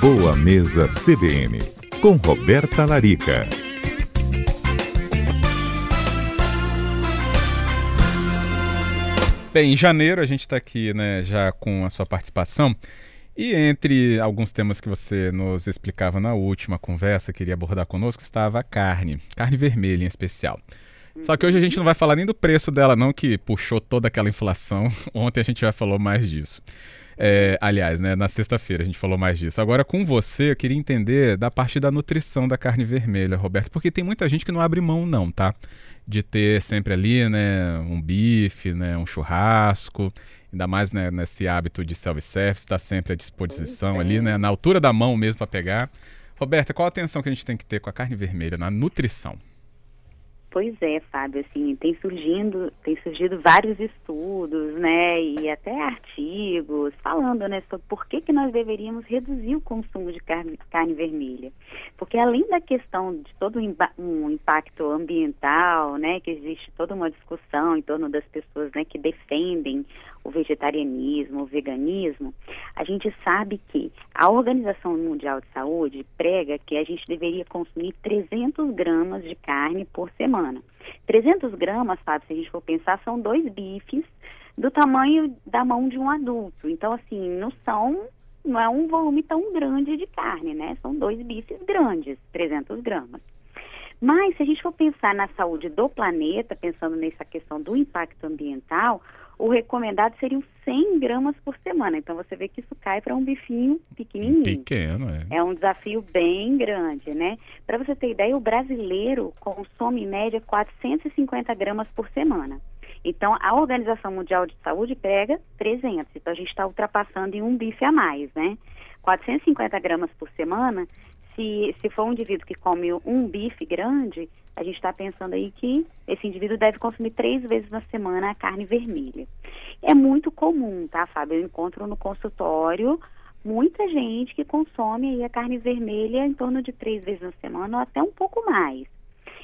Boa Mesa CBN, com Roberta Larica. Bem, em janeiro a gente está aqui né, já com a sua participação. E entre alguns temas que você nos explicava na última conversa, queria abordar conosco, estava a carne, carne vermelha em especial. Só que hoje a gente não vai falar nem do preço dela, não, que puxou toda aquela inflação. Ontem a gente já falou mais disso. É, aliás, né, na sexta-feira a gente falou mais disso. Agora, com você, eu queria entender da parte da nutrição da carne vermelha, Roberto, porque tem muita gente que não abre mão, não, tá? De ter sempre ali, né, um bife, né, um churrasco, ainda mais né, nesse hábito de self-service, está sempre à disposição ali, né, na altura da mão mesmo para pegar. Roberta, qual a atenção que a gente tem que ter com a carne vermelha na nutrição? Pois é, Fábio, assim, tem surgindo, tem surgido vários estudos, né, e até artigos falando, né, sobre por que, que nós deveríamos reduzir o consumo de carne, carne vermelha. Porque além da questão de todo um impacto ambiental, né, que existe toda uma discussão em torno das pessoas, né, que defendem o vegetarianismo, o veganismo, a gente sabe que a Organização Mundial de Saúde prega que a gente deveria consumir 300 gramas de carne por semana. 300 gramas, sabe, se a gente for pensar, são dois bifes do tamanho da mão de um adulto. Então, assim, não são, não é um volume tão grande de carne, né? São dois bifes grandes, 300 gramas. Mas, se a gente for pensar na saúde do planeta, pensando nessa questão do impacto ambiental, o recomendado seriam 100 gramas por semana. Então você vê que isso cai para um bifinho pequenininho. Pequeno, é. É um desafio bem grande, né? Para você ter ideia, o brasileiro consome em média 450 gramas por semana. Então a Organização Mundial de Saúde prega 300. Então a gente está ultrapassando em um bife a mais, né? 450 gramas por semana. Se, se for um indivíduo que come um bife grande, a gente está pensando aí que esse indivíduo deve consumir três vezes na semana a carne vermelha. É muito comum, tá, Fábio? Eu encontro no consultório muita gente que consome aí a carne vermelha em torno de três vezes na semana ou até um pouco mais.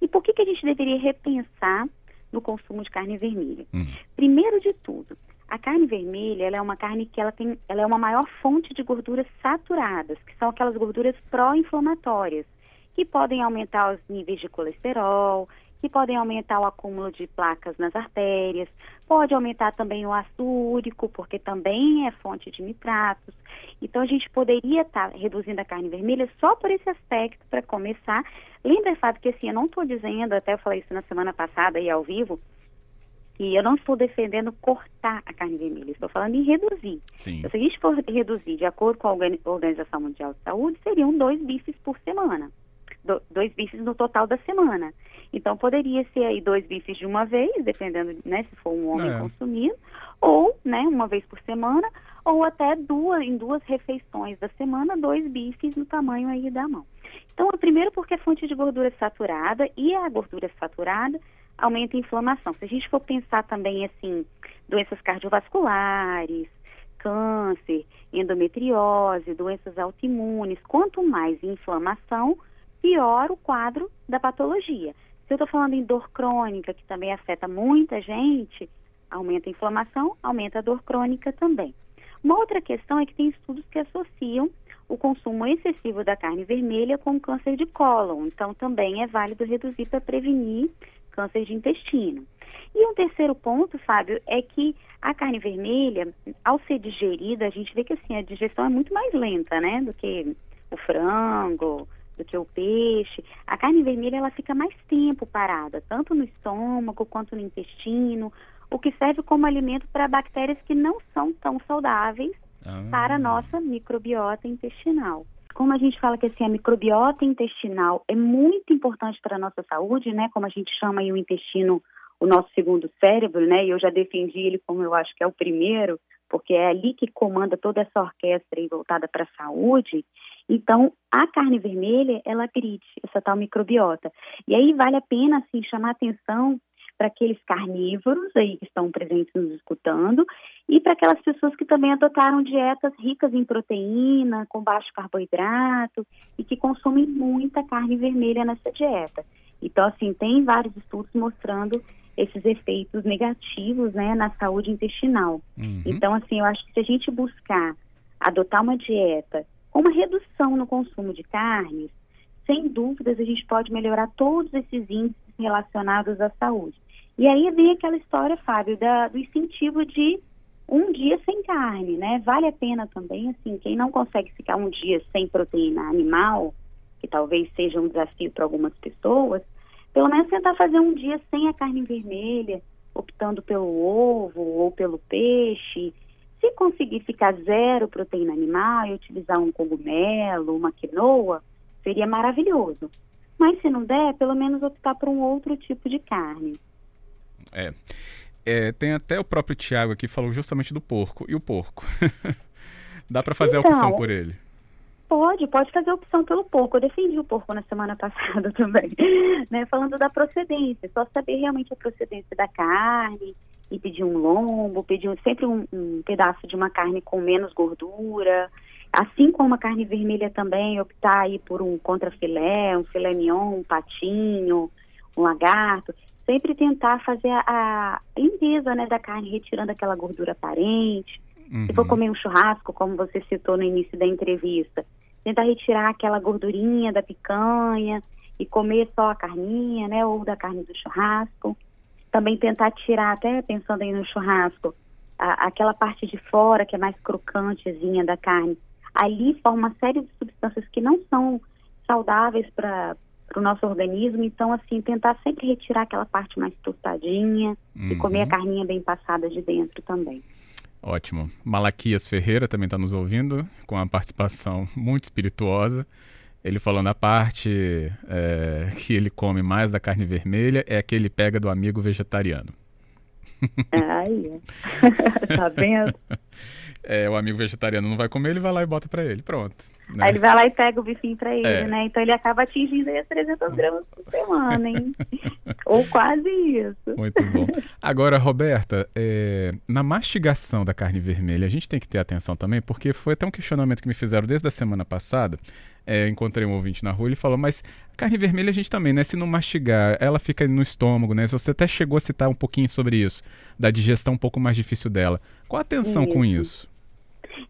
E por que, que a gente deveria repensar no consumo de carne vermelha? Uhum. Primeiro de tudo, a carne vermelha ela é uma carne que ela tem, ela é uma maior fonte de gorduras saturadas, que são aquelas gorduras pró-inflamatórias que podem aumentar os níveis de colesterol, que podem aumentar o acúmulo de placas nas artérias, pode aumentar também o ácido úrico, porque também é fonte de nitratos. Então a gente poderia estar tá reduzindo a carne vermelha só por esse aspecto para começar. Lembra, Fábio, que assim, eu não estou dizendo, até eu falei isso na semana passada e ao vivo, que eu não estou defendendo cortar a carne vermelha, estou falando em reduzir. Sim. Então, se a gente for reduzir de acordo com a Organização Mundial de Saúde, seriam dois bifes por semana do, dois bifes no total da semana. Então poderia ser aí dois bifes de uma vez, dependendo, né, se for um homem é. consumindo, ou, né, uma vez por semana, ou até duas em duas refeições da semana, dois bifes no tamanho aí da mão. Então, primeiro porque é fonte de gordura saturada e a gordura saturada aumenta a inflamação. Se a gente for pensar também assim, doenças cardiovasculares, câncer, endometriose, doenças autoimunes, quanto mais inflamação, pior o quadro da patologia. Se eu estou falando em dor crônica, que também afeta muita gente, aumenta a inflamação, aumenta a dor crônica também. Uma outra questão é que tem estudos que associam o consumo excessivo da carne vermelha com câncer de cólon. Então, também é válido reduzir para prevenir câncer de intestino. E um terceiro ponto, Fábio, é que a carne vermelha, ao ser digerida, a gente vê que assim, a digestão é muito mais lenta, né, do que o frango, do que o peixe, a carne vermelha ela fica mais tempo parada, tanto no estômago quanto no intestino, o que serve como alimento para bactérias que não são tão saudáveis ah. para a nossa microbiota intestinal. Como a gente fala que assim, a microbiota intestinal é muito importante para a nossa saúde, né? Como a gente chama aí o intestino o nosso segundo cérebro, né? E eu já defendi ele como eu acho que é o primeiro, porque é ali que comanda toda essa orquestra voltada para a saúde. Então, a carne vermelha, ela agride essa tal microbiota. E aí vale a pena, assim, chamar atenção para aqueles carnívoros aí que estão presentes nos escutando e para aquelas pessoas que também adotaram dietas ricas em proteína, com baixo carboidrato e que consomem muita carne vermelha nessa dieta. Então, assim, tem vários estudos mostrando esses efeitos negativos, né, na saúde intestinal. Uhum. Então, assim, eu acho que se a gente buscar adotar uma dieta Com uma redução no consumo de carnes, sem dúvidas a gente pode melhorar todos esses índices relacionados à saúde. E aí vem aquela história, Fábio, da, do incentivo de um dia sem carne, né? Vale a pena também, assim, quem não consegue ficar um dia sem proteína animal, que talvez seja um desafio para algumas pessoas, pelo menos tentar fazer um dia sem a carne vermelha, optando pelo ovo ou pelo peixe. Se conseguir ficar zero proteína animal e utilizar um cogumelo, uma quinoa, seria maravilhoso. Mas se não der, pelo menos optar por um outro tipo de carne. É. é tem até o próprio Tiago aqui falou justamente do porco. E o porco? Dá para fazer então, a opção por ele? Pode, pode fazer a opção pelo porco. Eu defendi o porco na semana passada também, né? Falando da procedência, só saber realmente a procedência da carne e pedir um lombo, pedir um, sempre um, um, pedaço de uma carne com menos gordura, assim como a carne vermelha também, optar aí por um contrafilé, um filé mignon, um patinho, um lagarto, sempre tentar fazer a, a limpeza, né, da carne, retirando aquela gordura aparente. Uhum. Se for uhum. comer um churrasco, como você citou no início da entrevista, tentar retirar aquela gordurinha da picanha e comer só a carninha, né, ou da carne do churrasco. Também tentar tirar, até pensando aí no churrasco, a, aquela parte de fora que é mais crocantezinha da carne. Ali forma uma série de substâncias que não são saudáveis para o nosso organismo. Então, assim, tentar sempre retirar aquela parte mais tostadinha uhum. e comer a carninha bem passada de dentro também. Ótimo. Malaquias Ferreira também está nos ouvindo, com uma participação muito espirituosa. Ele falando a parte é, que ele come mais da carne vermelha é a que ele pega do amigo vegetariano. Ai, tá vendo? É, o amigo vegetariano não vai comer, ele vai lá e bota para ele, pronto. Né? Aí ele vai lá e pega o bifinho para ele, é. né? Então ele acaba atingindo aí as 300 gramas por semana, hein? Ou quase isso. Muito bom. Agora, Roberta, é, na mastigação da carne vermelha, a gente tem que ter atenção também, porque foi até um questionamento que me fizeram desde a semana passada. É, encontrei um ouvinte na rua, ele falou, mas carne vermelha a gente também, né? Se não mastigar, ela fica no estômago, né? Você até chegou a citar um pouquinho sobre isso, da digestão um pouco mais difícil dela. Qual a atenção isso. com isso?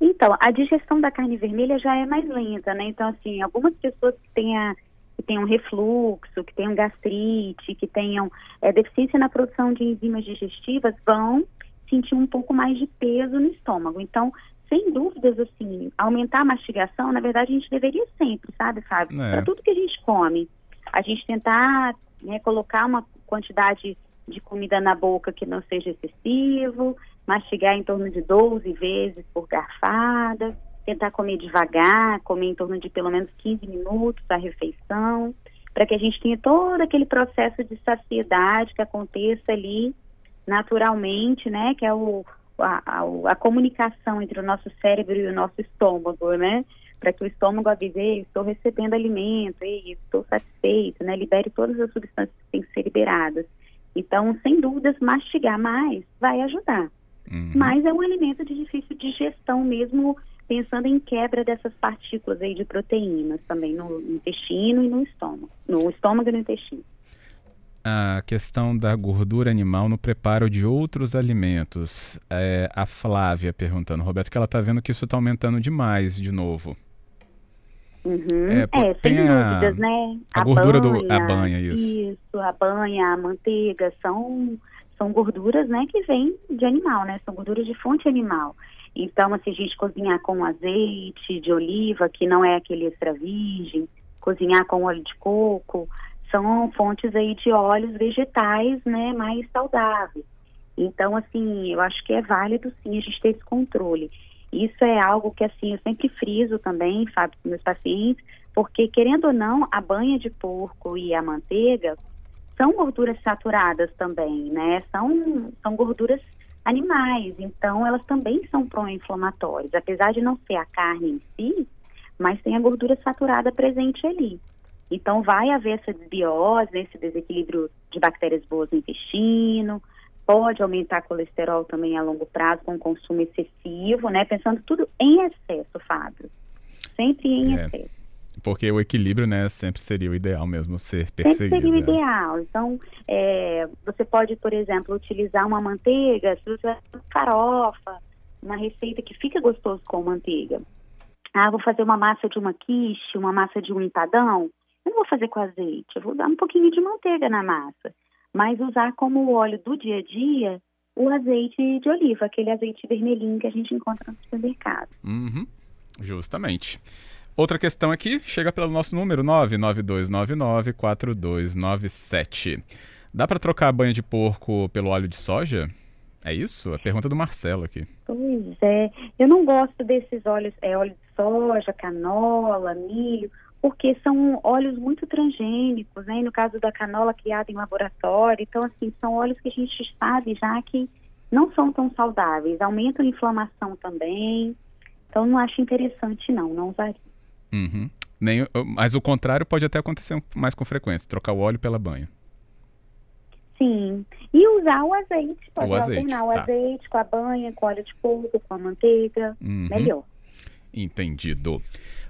Então, a digestão da carne vermelha já é mais lenta, né? Então, assim, algumas pessoas que a, que tenham refluxo, que tenham gastrite, que tenham é, deficiência na produção de enzimas digestivas, vão sentir um pouco mais de peso no estômago. Então, sem dúvidas, assim, aumentar a mastigação, na verdade, a gente deveria sempre, sabe, Fábio? É. Para tudo que a gente come, a gente tentar né, colocar uma quantidade de comida na boca que não seja excessivo, mastigar em torno de 12 vezes por garfada, tentar comer devagar, comer em torno de pelo menos 15 minutos a refeição, para que a gente tenha todo aquele processo de saciedade que aconteça ali naturalmente, né, que é o, a, a, a comunicação entre o nosso cérebro e o nosso estômago, né, para que o estômago avise, estou recebendo alimento, estou satisfeito, né, libere todas as substâncias que têm que ser liberadas. Então, sem dúvidas, mastigar mais vai ajudar. Uhum. Mas é um alimento de difícil digestão mesmo, pensando em quebra dessas partículas aí de proteínas também no intestino e no estômago, no estômago e no intestino. A questão da gordura animal no preparo de outros alimentos. É, a Flávia perguntando, Roberto, que ela está vendo que isso está aumentando demais de novo. Uhum. É, é sem dúvidas, né? A, a gordura banha, do. A banha, isso. Isso, a banha, a manteiga, são, são gorduras, né, que vêm de animal, né? São gorduras de fonte animal. Então, assim, a gente cozinhar com azeite de oliva, que não é aquele extra virgem, cozinhar com óleo de coco, são fontes aí de óleos vegetais, né, mais saudáveis. Então, assim, eu acho que é válido sim a gente ter esse controle. Isso é algo que, assim, eu sempre friso também, Fábio, com meus pacientes, porque, querendo ou não, a banha de porco e a manteiga são gorduras saturadas também, né? São, são gorduras animais, então elas também são pró-inflamatórias, apesar de não ser a carne em si, mas tem a gordura saturada presente ali. Então vai haver essa desbiose, esse desequilíbrio de bactérias boas no intestino, pode aumentar colesterol também a longo prazo com consumo excessivo, né? Pensando tudo em excesso, Fábio. Sempre em é, excesso. Porque o equilíbrio, né, sempre seria o ideal mesmo ser perseguido. Sempre seria o né? ideal. Então, é, você pode, por exemplo, utilizar uma manteiga, se você uma farofa, uma receita que fica gostoso com manteiga. Ah, vou fazer uma massa de uma quiche, uma massa de um empadão. Eu não vou fazer com azeite, eu vou dar um pouquinho de manteiga na massa. Mas usar como óleo do dia a dia o azeite de oliva, aquele azeite vermelhinho que a gente encontra no supermercado. Uhum, justamente. Outra questão aqui, chega pelo nosso número 992994297. Dá para trocar a banha de porco pelo óleo de soja? É isso? A pergunta do Marcelo aqui. Pois é. Eu não gosto desses óleos, é óleo de soja, canola, milho, porque são óleos muito transgênicos, né? E no caso da canola criada em laboratório, então assim, são óleos que a gente sabe já que não são tão saudáveis, aumentam a inflamação também. Então não acho interessante não, não usaria. Uhum. Nem, mas o contrário pode até acontecer mais com frequência, trocar o óleo pela banha. Sim. E usar o azeite, pode o azeite, alternar o tá. azeite com a banha, com óleo de porco, com a manteiga, uhum. melhor. Entendido.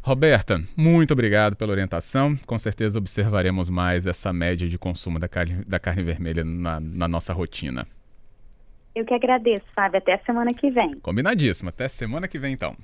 Roberta, muito obrigado pela orientação. Com certeza observaremos mais essa média de consumo da carne, da carne vermelha na, na nossa rotina. Eu que agradeço, Fábio. Até a semana que vem. Combinadíssimo. Até semana que vem, então.